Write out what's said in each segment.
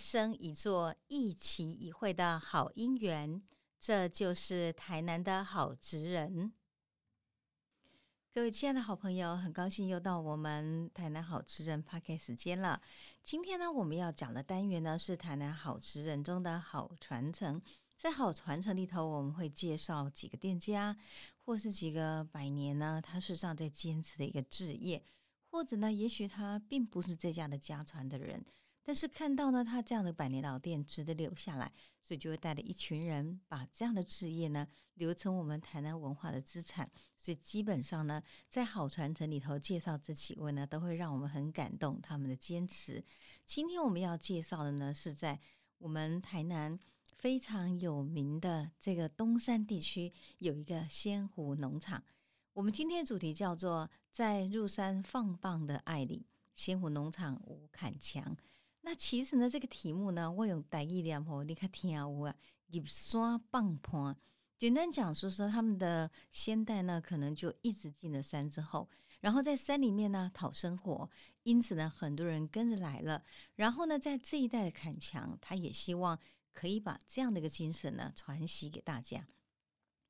生一座、一期一会的好姻缘。这就是台南的好职人。各位亲爱的好朋友，很高兴又到我们台南好职人 p a r k 时间了。今天呢，我们要讲的单元呢是台南好职人中的好传承。在好传承里头，我们会介绍几个店家，或是几个百年呢，他事实上在坚持的一个置业，或者呢，也许他并不是这家的家传的人，但是看到呢，他这样的百年老店值得留下来，所以就会带着一群人把这样的置业呢留成我们台南文化的资产。所以基本上呢，在好传承里头介绍这几位呢，都会让我们很感动他们的坚持。今天我们要介绍的呢，是在我们台南。非常有名的这个东山地区有一个仙湖农场，我们今天主题叫做在入山放棒的爱里，仙湖农场吴坎强。那其实呢，这个题目呢，我用台语念吼，你看听有啊，入山放棒。简单讲说说他们的先代呢，可能就一直进了山之后，然后在山里面呢讨生活，因此呢，很多人跟着来了。然后呢，在这一代的坎墙，他也希望。可以把这样的一个精神呢传习给大家，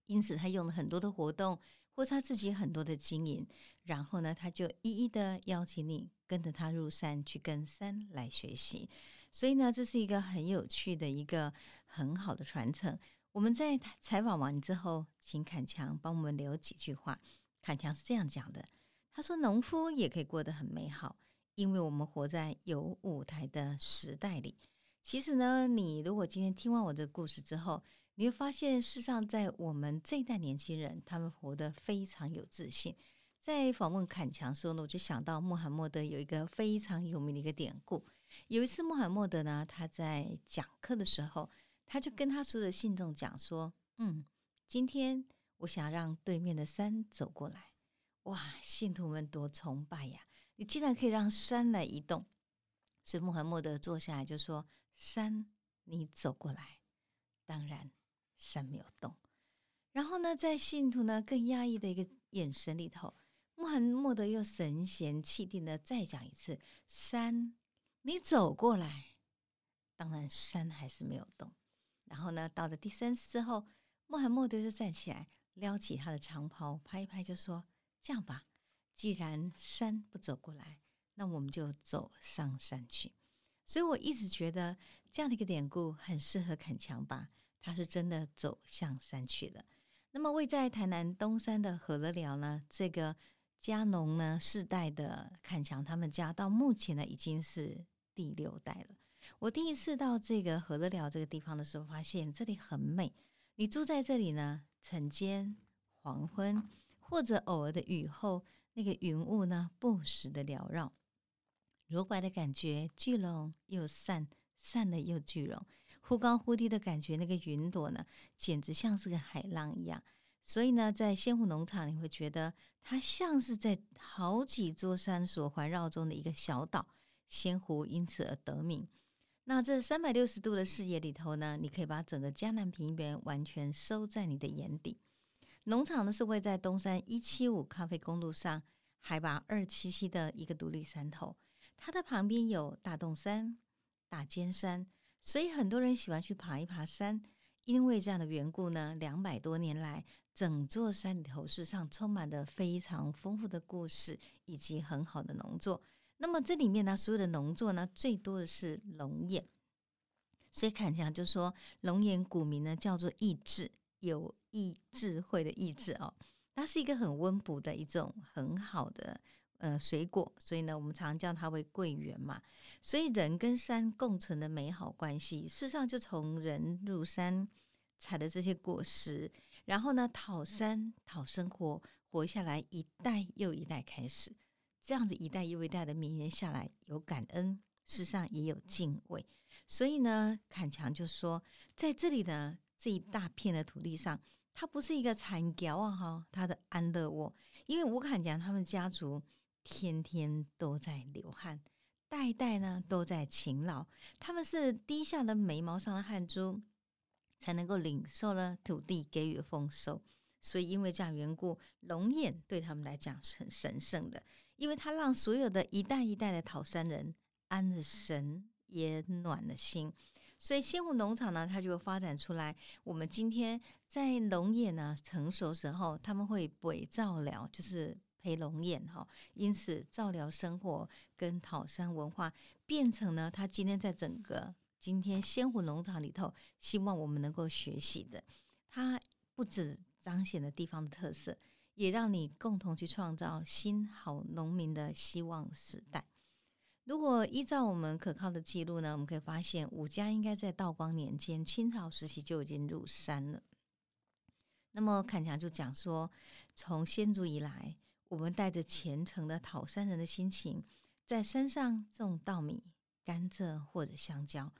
因此他用了很多的活动，或他自己很多的经营，然后呢，他就一一的邀请你跟着他入山去跟山来学习。所以呢，这是一个很有趣的一个很好的传承。我们在采访完之后，请坎强帮我们留几句话。坎强是这样讲的：他说，农夫也可以过得很美好，因为我们活在有舞台的时代里。其实呢，你如果今天听完我这个故事之后，你会发现，事实上，在我们这一代年轻人，他们活得非常有自信。在访问坎强时候呢，我就想到穆罕默德有一个非常有名的一个典故。有一次，穆罕默德呢，他在讲课的时候，他就跟他所有的信众讲说：“嗯，今天我想让对面的山走过来。”哇，信徒们多崇拜呀！你竟然可以让山来移动。所以穆罕默德坐下来就说。山，你走过来，当然山没有动。然后呢，在信徒呢更压抑的一个眼神里头，穆罕默德又神闲气定的再讲一次：“山，你走过来。”当然山还是没有动。然后呢，到了第三次之后，穆罕默德就站起来，撩起他的长袍，拍一拍，就说：“这样吧，既然山不走过来，那我们就走上山去。”所以我一直觉得这样的一个典故很适合砍墙吧，他是真的走向山去了。那么位在台南东山的和乐寮呢，这个家农呢世代的砍墙，他们家到目前呢已经是第六代了。我第一次到这个和乐寮这个地方的时候，发现这里很美。你住在这里呢，晨间、黄昏或者偶尔的雨后，那个云雾呢不时的缭绕。柔白的感觉，聚拢又散，散了又聚拢，忽高忽低的感觉。那个云朵呢，简直像是个海浪一样。所以呢，在仙湖农场，你会觉得它像是在好几座山所环绕中的一个小岛。仙湖因此而得名。那这三百六十度的视野里头呢，你可以把整个江南平原完全收在你的眼底。农场呢是位在东山一七五咖啡公路上，海拔二七七的一个独立山头。它的旁边有大洞山、大尖山，所以很多人喜欢去爬一爬山。因为这样的缘故呢，两百多年来，整座山里头事实上充满了非常丰富的故事以及很好的农作。那么这里面呢，所有的农作呢，最多的是龙眼。所以看起来就说，龙眼古名呢叫做意智，有意智慧的意智哦。它是一个很温补的一种很好的。呃，水果，所以呢，我们常叫它为桂圆嘛。所以人跟山共存的美好关系，事实上就从人入山采的这些果实，然后呢，讨山讨生活，活下来一代又一代开始，这样子一代又一代的绵延下来，有感恩，事实上也有敬畏。所以呢，坎强就说，在这里呢，这一大片的土地上，它不是一个残角啊，哈，它的安乐窝，因为吴坎强他们家族。天天都在流汗，代代呢都在勤劳。他们是低下的眉毛上的汗珠，才能够领受了土地给予的丰收。所以因为这样缘故，龙眼对他们来讲是很神圣的。因为它让所有的一代一代的桃山人安了神，也暖了心。所以仙湖农场呢，它就发展出来。我们今天在龙眼呢成熟时候，他们会补照料，就是陪龙眼哈。因此，照料生活跟桃山文化变成呢，他今天在整个今天仙湖农场里头，希望我们能够学习的。它不止彰显了地方的特色，也让你共同去创造新好农民的希望时代。如果依照我们可靠的记录呢，我们可以发现武家应该在道光年间，清朝时期就已经入山了。那么坎强就讲说，从先祖以来，我们带着虔诚的讨山人的心情，在山上种稻米、甘蔗或者香蕉。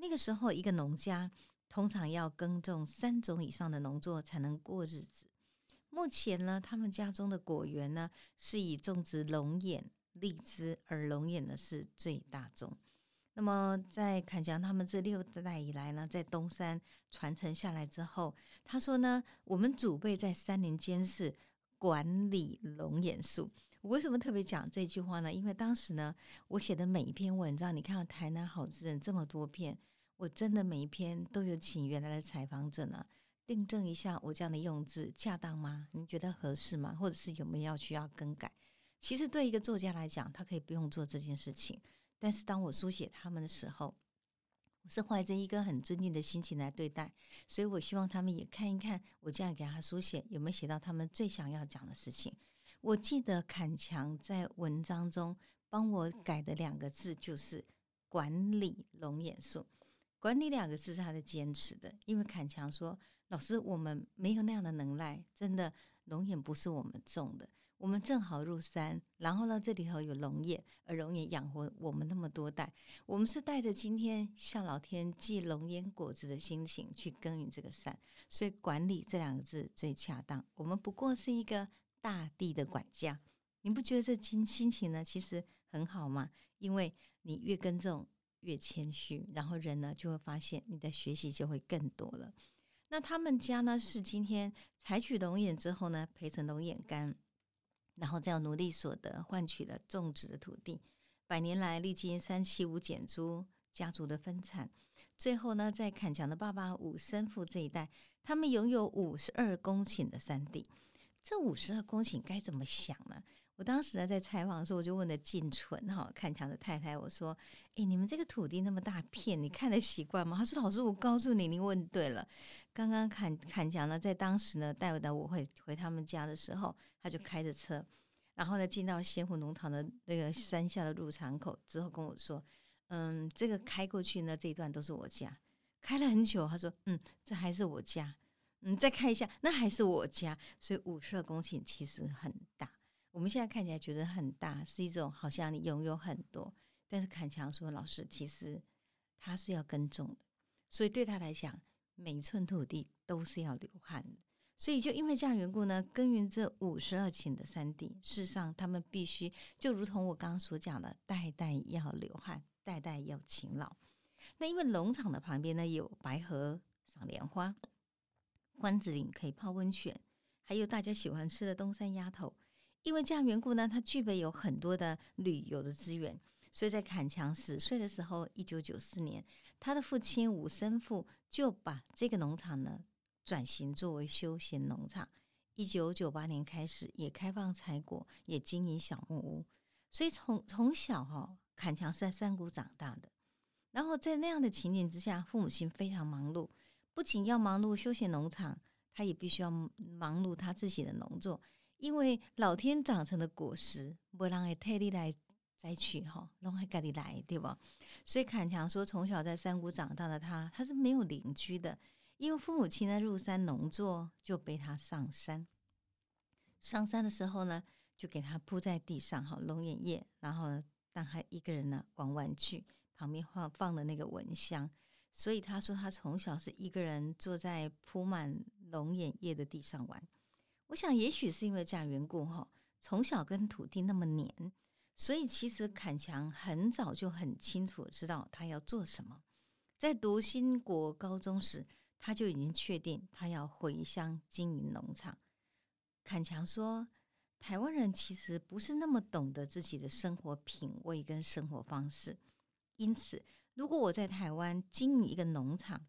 那个时候，一个农家通常要耕种三种以上的农作才能过日子。目前呢，他们家中的果园呢，是以种植龙眼。荔枝、而龙眼呢是最大宗。那么在坎强他们这六代以来呢，在东山传承下来之后，他说呢，我们祖辈在山林间是管理龙眼树。我为什么特别讲这句话呢？因为当时呢，我写的每一篇文章，你看到台南好字人这么多篇，我真的每一篇都有请原来的采访者呢，订正一下我这样的用字恰当吗？你觉得合适吗？或者是有没有要需要更改？其实对一个作家来讲，他可以不用做这件事情。但是当我书写他们的时候，我是怀着一个很尊敬的心情来对待，所以我希望他们也看一看我这样给他书写有没有写到他们最想要讲的事情。我记得坎强在文章中帮我改的两个字就是“管理龙眼树”。管理两个字是他的坚持的，因为坎强说：“老师，我们没有那样的能耐，真的龙眼不是我们种的。”我们正好入山，然后呢，这里头有龙眼，而龙眼养活我们那么多代。我们是带着今天向老天寄龙眼果子的心情去耕耘这个山，所以“管理”这两个字最恰当。我们不过是一个大地的管家，你不觉得这心心情呢？其实很好吗？因为你越耕种越谦虚，然后人呢就会发现你的学习就会更多了。那他们家呢是今天采取龙眼之后呢，培成龙眼干。然后再用奴隶所得换取了种植的土地，百年来历经三七五减租，家族的分产，最后呢，在坎强的爸爸武生父这一代，他们拥有五十二公顷的山地。这五十二公顷该怎么想呢？我当时呢在采访的时候，我就问了静纯哈坎强的太太，我说：“哎，你们这个土地那么大片，你看得习惯吗？”他说：“老师，我告诉你，你问对了。刚刚坎坎强呢，在当时呢带我我回回他们家的时候，他就开着车，然后呢进到仙湖农场的那个山下的入场口之后，跟我说：‘嗯，这个开过去呢这一段都是我家，开了很久。’他说：‘嗯，这还是我家。’嗯，再看一下，那还是我家。所以五十二公顷其实很大。”我们现在看起来觉得很大，是一种好像你拥有很多。但是坎强说：“老师，其实他是要耕种的，所以对他来讲，每一寸土地都是要流汗的。所以就因为这样缘故呢，耕耘这五十二顷的山地，事实上他们必须就如同我刚刚所讲的，代代要流汗，代代要勤劳。那因为农场的旁边呢，有白河赏莲花，关子岭可以泡温泉，还有大家喜欢吃的东山鸭头。”因为这样缘故呢，他具备有很多的旅游的资源，所以在坎强十岁的时候，一九九四年，他的父亲武生父就把这个农场呢转型作为休闲农场。一九九八年开始，也开放采果，也经营小木屋。所以从从小哈，坎强是在山谷长大的。然后在那样的情景之下，父母亲非常忙碌，不仅要忙碌休闲农场，他也必须要忙碌他自己的农作。因为老天长成的果实，不让人特地来摘取哈，让还赶紧来，对吧？所以坎强说，从小在山谷长大的他，他是没有邻居的，因为父母亲呢入山农作，就背他上山。上山的时候呢，就给他铺在地上哈，龙眼叶，然后呢，让他一个人呢玩玩具，旁边放放的那个蚊香。所以他说，他从小是一个人坐在铺满龙眼叶的地上玩。我想，也许是因为这样缘故哈，从小跟土地那么黏，所以其实坎强很早就很清楚知道他要做什么。在读新国高中时，他就已经确定他要回乡经营农场。坎强说，台湾人其实不是那么懂得自己的生活品味跟生活方式，因此，如果我在台湾经营一个农场，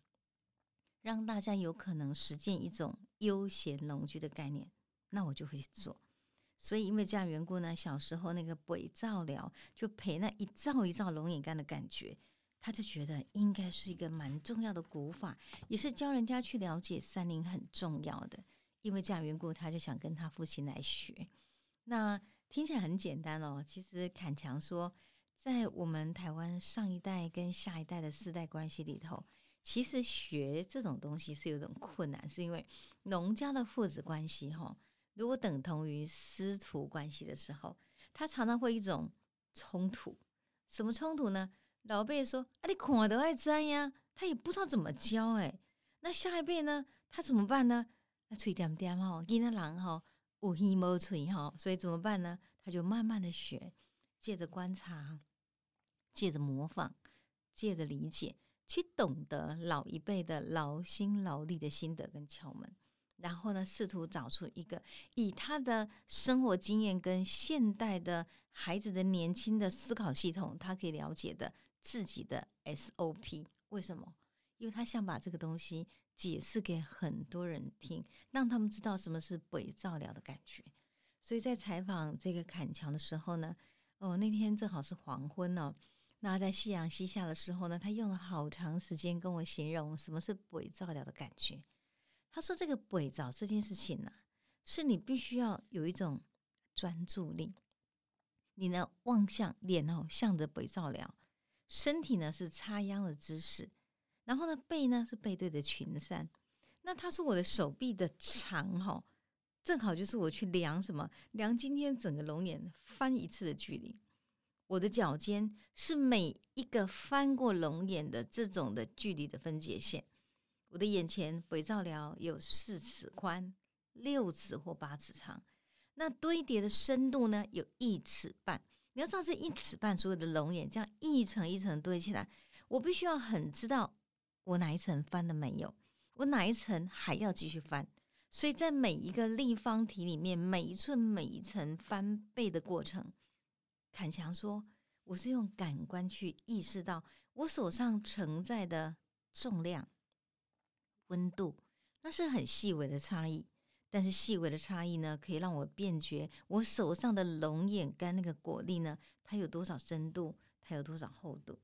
让大家有可能实践一种悠闲农居的概念，那我就会去做。所以，因为这样缘故呢，小时候那个北照疗就陪那一照一照龙眼干的感觉，他就觉得应该是一个蛮重要的古法，也是教人家去了解山林很重要的。因为这样缘故，他就想跟他父亲来学。那听起来很简单哦。其实坎强说，在我们台湾上一代跟下一代的世代关系里头。其实学这种东西是有种困难，是因为农家的父子关系哈，如果等同于师徒关系的时候，他常常会一种冲突。什么冲突呢？老辈说啊，你看都爱摘呀，他也不知道怎么教哎。那下一辈呢，他怎么办呢？那嘴点点哈，囡仔人哈，有耳无嘴哈，所以怎么办呢？他就慢慢的学，借着观察，借着模仿，借着理解。去懂得老一辈的劳心劳力的心得跟窍门，然后呢，试图找出一个以他的生活经验跟现代的孩子的年轻的思考系统，他可以了解的自己的 SOP。为什么？因为他想把这个东西解释给很多人听，让他们知道什么是鬼照疗的感觉。所以在采访这个坎强的时候呢，哦，那天正好是黄昏哦。那在夕阳西下的时候呢，他用了好长时间跟我形容什么是鬼照料的感觉。他说：“这个鬼照这件事情呢，是你必须要有一种专注力，你呢望向脸哦，向着鬼照料，身体呢是插秧的姿势，然后呢背呢是背对着群山。那他说我的手臂的长哈，正好就是我去量什么量今天整个龙眼翻一次的距离。”我的脚尖是每一个翻过龙眼的这种的距离的分界线。我的眼前北照疗有四尺宽、六尺或八尺长，那堆叠的深度呢有一尺半。你要知道这一尺半所有的龙眼这样一层一层堆起来，我必须要很知道我哪一层翻了没有，我哪一层还要继续翻。所以在每一个立方体里面，每一寸每一层翻倍的过程。坎强说：“我是用感官去意识到我手上承载的重量、温度，那是很细微的差异。但是细微的差异呢，可以让我辨觉我手上的龙眼干那个果粒呢，它有多少深度，它有多少厚度。”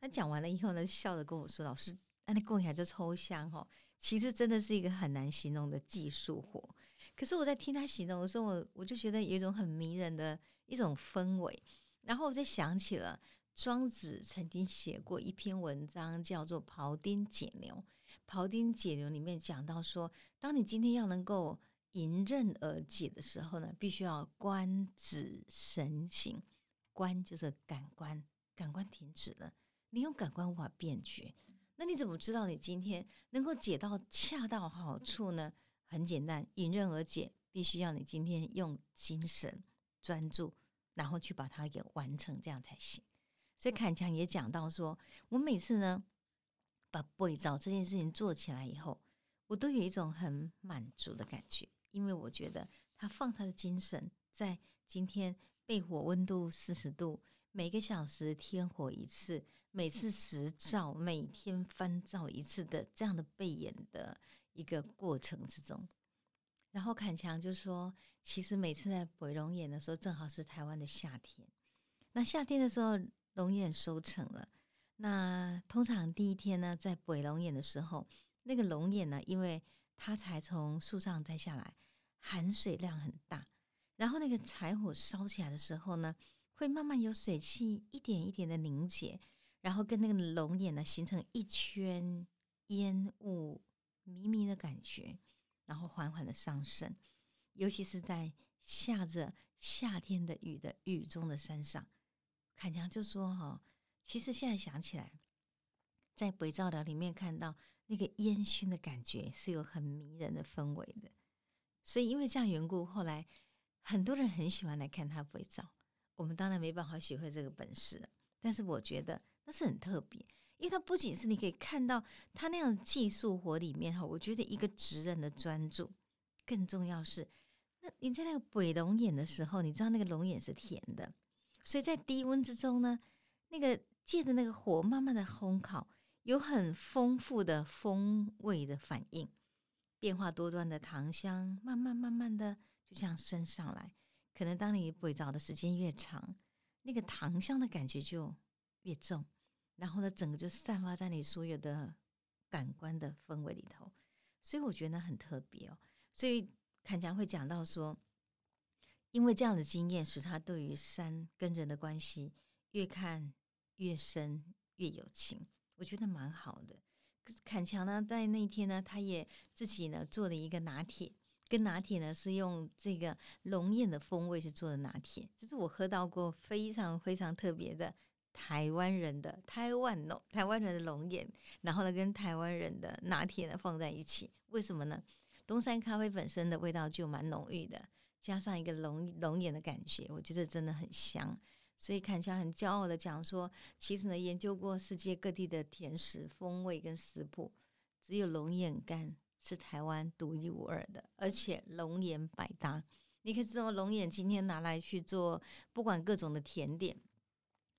他讲完了以后呢，笑着跟我说：“老师，那你供起来就抽象哈，其实真的是一个很难形容的技术活。可是我在听他形容的时候，我我就觉得有一种很迷人的。”一种氛围，然后我就想起了庄子曾经写过一篇文章，叫做《庖丁解牛》。《庖丁解牛》里面讲到说，当你今天要能够迎刃而解的时候呢，必须要观止神行。观就是感官，感官停止了，你用感官无法辨觉，那你怎么知道你今天能够解到恰到好处呢？很简单，迎刃而解，必须要你今天用精神专注。然后去把它给完成，这样才行。所以坎强也讲到说，我每次呢把背照这件事情做起来以后，我都有一种很满足的感觉，因为我觉得他放他的精神在今天背火温度四十度，每个小时添火一次，每次十照，每天翻照一次的这样的背眼的一个过程之中。然后坎强就说。其实每次在北龙眼的时候，正好是台湾的夏天。那夏天的时候，龙眼收成了。那通常第一天呢，在北龙眼的时候，那个龙眼呢，因为它才从树上摘下来，含水量很大。然后那个柴火烧起来的时候呢，会慢慢有水汽一点一点的凝结，然后跟那个龙眼呢形成一圈烟雾迷迷的感觉，然后缓缓的上升。尤其是在下着夏天的雨的雨中的山上，坎强就说：“哈，其实现在想起来，在北照岛里面看到那个烟熏的感觉是有很迷人的氛围的。所以因为这样缘故，后来很多人很喜欢来看他北照。我们当然没办法学会这个本事，但是我觉得那是很特别，因为它不仅是你可以看到他那样的技术活里面哈，我觉得一个职人的专注，更重要是。”那你在那个北龙眼的时候，你知道那个龙眼是甜的，所以在低温之中呢，那个借着那个火慢慢的烘烤，有很丰富的风味的反应，变化多端的糖香，慢慢慢慢的就这样升上来。可能当你北着的时间越长，那个糖香的感觉就越重，然后呢，整个就散发在你所有的感官的氛围里头。所以我觉得很特别哦。所以坎强会讲到说，因为这样的经验，使他对于山跟人的关系越看越深，越有情。我觉得蛮好的。坎强呢，在那一天呢，他也自己呢做了一个拿铁，跟拿铁呢是用这个龙眼的风味去做的拿铁，这是我喝到过非常非常特别的台湾人的台湾龙台湾人的龙眼，然后呢跟台湾人的拿铁呢放在一起，为什么呢？东山咖啡本身的味道就蛮浓郁的，加上一个龙龙眼的感觉，我觉得真的很香。所以看起来很骄傲的讲说，其实呢研究过世界各地的甜食风味跟食谱，只有龙眼干是台湾独一无二的，而且龙眼百搭。你可以知道，龙眼今天拿来去做，不管各种的甜点、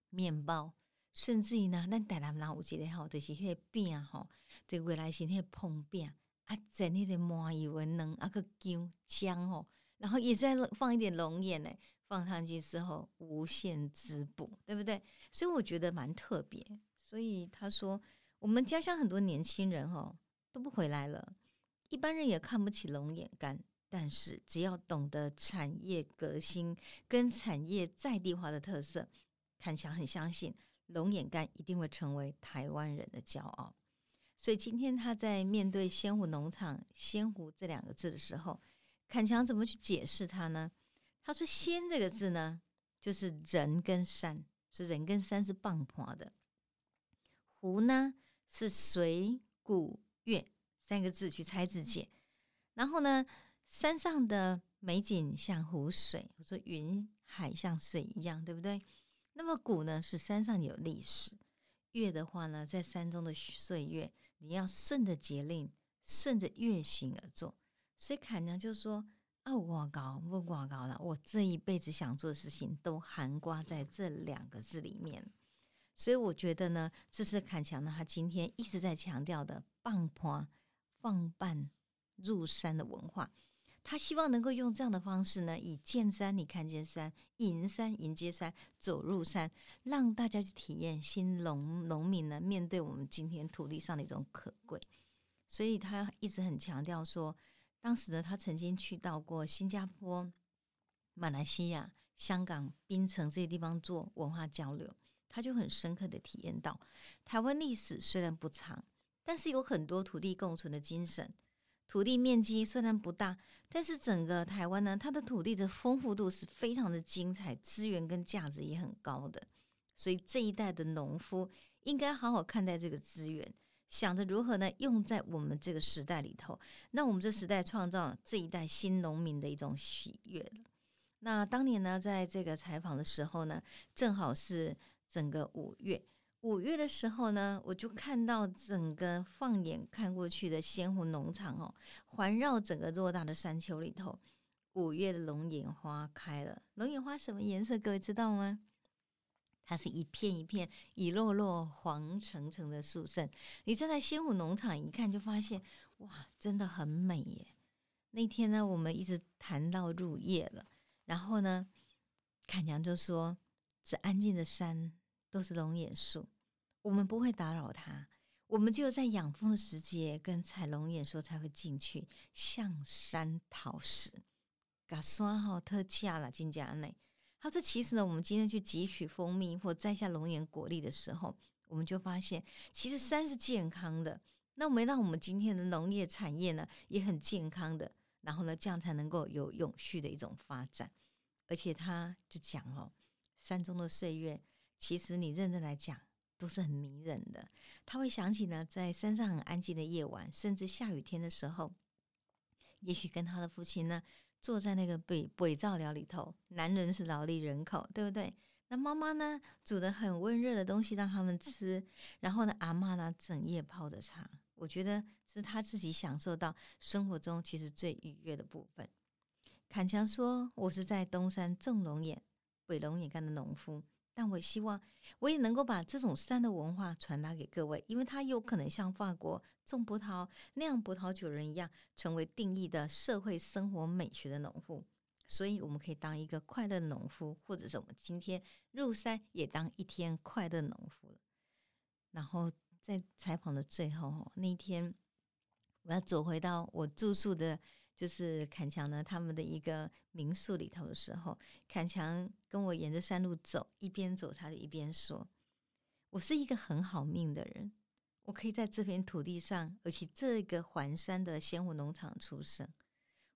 面包，甚至于呢，咱台南人有一个吼，就是迄个饼吼，这未来是迄个碰饼。啊，整那个麻油的嫩啊个姜姜哦，然后也再放一点龙眼呢，放上去之后无限滋补，对不对？所以我觉得蛮特别。所以他说，我们家乡很多年轻人哦都不回来了，一般人也看不起龙眼干，但是只要懂得产业革新跟产业在地化的特色，看起来很相信龙眼干一定会成为台湾人的骄傲。所以今天他在面对仙湖农场“仙湖”这两个字的时候，坎强怎么去解释它呢？他说：“仙”这个字呢，就是人跟山，是人跟山是傍坡的；“湖”呢，是水、谷、月三个字去猜字解。然后呢，山上的美景像湖水，我说云海像水一样，对不对？那么“谷”呢，是山上有历史；“月”的话呢，在山中的岁月。你要顺着节令，顺着月行而做。所以坎娘就说：“啊，我高不挂高了，我这一辈子想做的事情都含挂在这两个字里面。”所以我觉得呢，这是坎强呢，他今天一直在强调的“放坡放半入山”的文化。他希望能够用这样的方式呢，以见山你看见山，迎山迎接山，走入山，让大家去体验新农农民呢面对我们今天土地上的一种可贵。所以他一直很强调说，当时呢，他曾经去到过新加坡、马来西亚、香港、槟城这些地方做文化交流，他就很深刻的体验到，台湾历史虽然不长，但是有很多土地共存的精神。土地面积虽然不大，但是整个台湾呢，它的土地的丰富度是非常的精彩，资源跟价值也很高的。所以这一代的农夫应该好好看待这个资源，想着如何呢用在我们这个时代里头。那我们这时代创造这一代新农民的一种喜悦那当年呢，在这个采访的时候呢，正好是整个五月。五月的时候呢，我就看到整个放眼看过去的仙湖农场哦，环绕整个偌大的山丘里头，五月的龙眼花开了。龙眼花什么颜色？各位知道吗？它是一片一片、一落落黄澄澄的树盛。你站在仙湖农场一看，就发现哇，真的很美耶。那天呢，我们一直谈到入夜了，然后呢，侃娘就说：“这安静的山都是龙眼树。”我们不会打扰他，我们就在养蜂的时节跟采龙眼时候才会进去向山讨食。嘎刷好特价了，金家内。他说：“其实呢，我们今天去汲取蜂蜜或摘下龙眼果粒的时候，我们就发现，其实山是健康的。那我们让我们今天的农业产业呢，也很健康的。然后呢，这样才能够有永续的一种发展。而且他就讲哦，山中的岁月，其实你认真来讲。”都是很迷人的。他会想起呢，在山上很安静的夜晚，甚至下雨天的时候，也许跟他的父亲呢，坐在那个北北照寮里头。男人是劳力人口，对不对？那妈妈呢，煮的很温热的东西让他们吃。然后呢，阿妈呢，整夜泡的茶。我觉得是他自己享受到生活中其实最愉悦的部分。坎强说：“我是在东山种龙眼、北龙眼干的农夫，但我希望我也能够把这种山的文化传达给各位，因为他有可能像法国种葡萄、酿葡萄酒人一样，成为定义的社会生活美学的农妇。所以，我们可以当一个快乐农夫，或者是我们今天入山也当一天快乐农夫。然后，在采访的最后，那一天。”我要走回到我住宿的，就是坎强呢他们的一个民宿里头的时候，坎强跟我沿着山路走，一边走他就一边说：“我是一个很好命的人，我可以在这片土地上，而且这个环山的仙湖农场出生，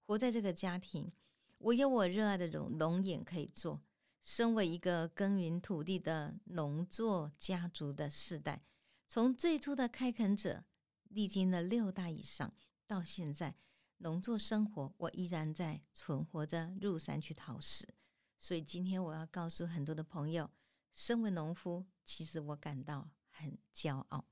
活在这个家庭，我有我热爱的龙龙眼可以做。身为一个耕耘土地的农作家族的世代，从最初的开垦者。”历经了六代以上，到现在农作生活，我依然在存活着，入山去讨食。所以今天我要告诉很多的朋友，身为农夫，其实我感到很骄傲。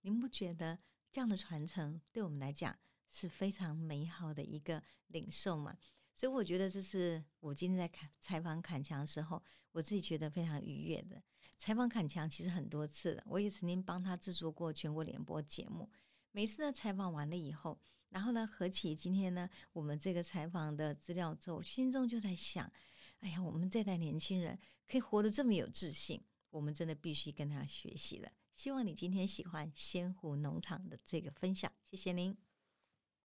您不觉得这样的传承对我们来讲是非常美好的一个领受吗？所以我觉得这是我今天在看采访坎强的时候，我自己觉得非常愉悦的。采访坎强其实很多次了，我也曾经帮他制作过全国联播节目。每次呢采访完了以后，然后呢合起今天呢我们这个采访的资料之后，心中就在想，哎呀，我们这代年轻人可以活得这么有自信，我们真的必须跟他学习了。希望你今天喜欢仙湖农场的这个分享，谢谢您。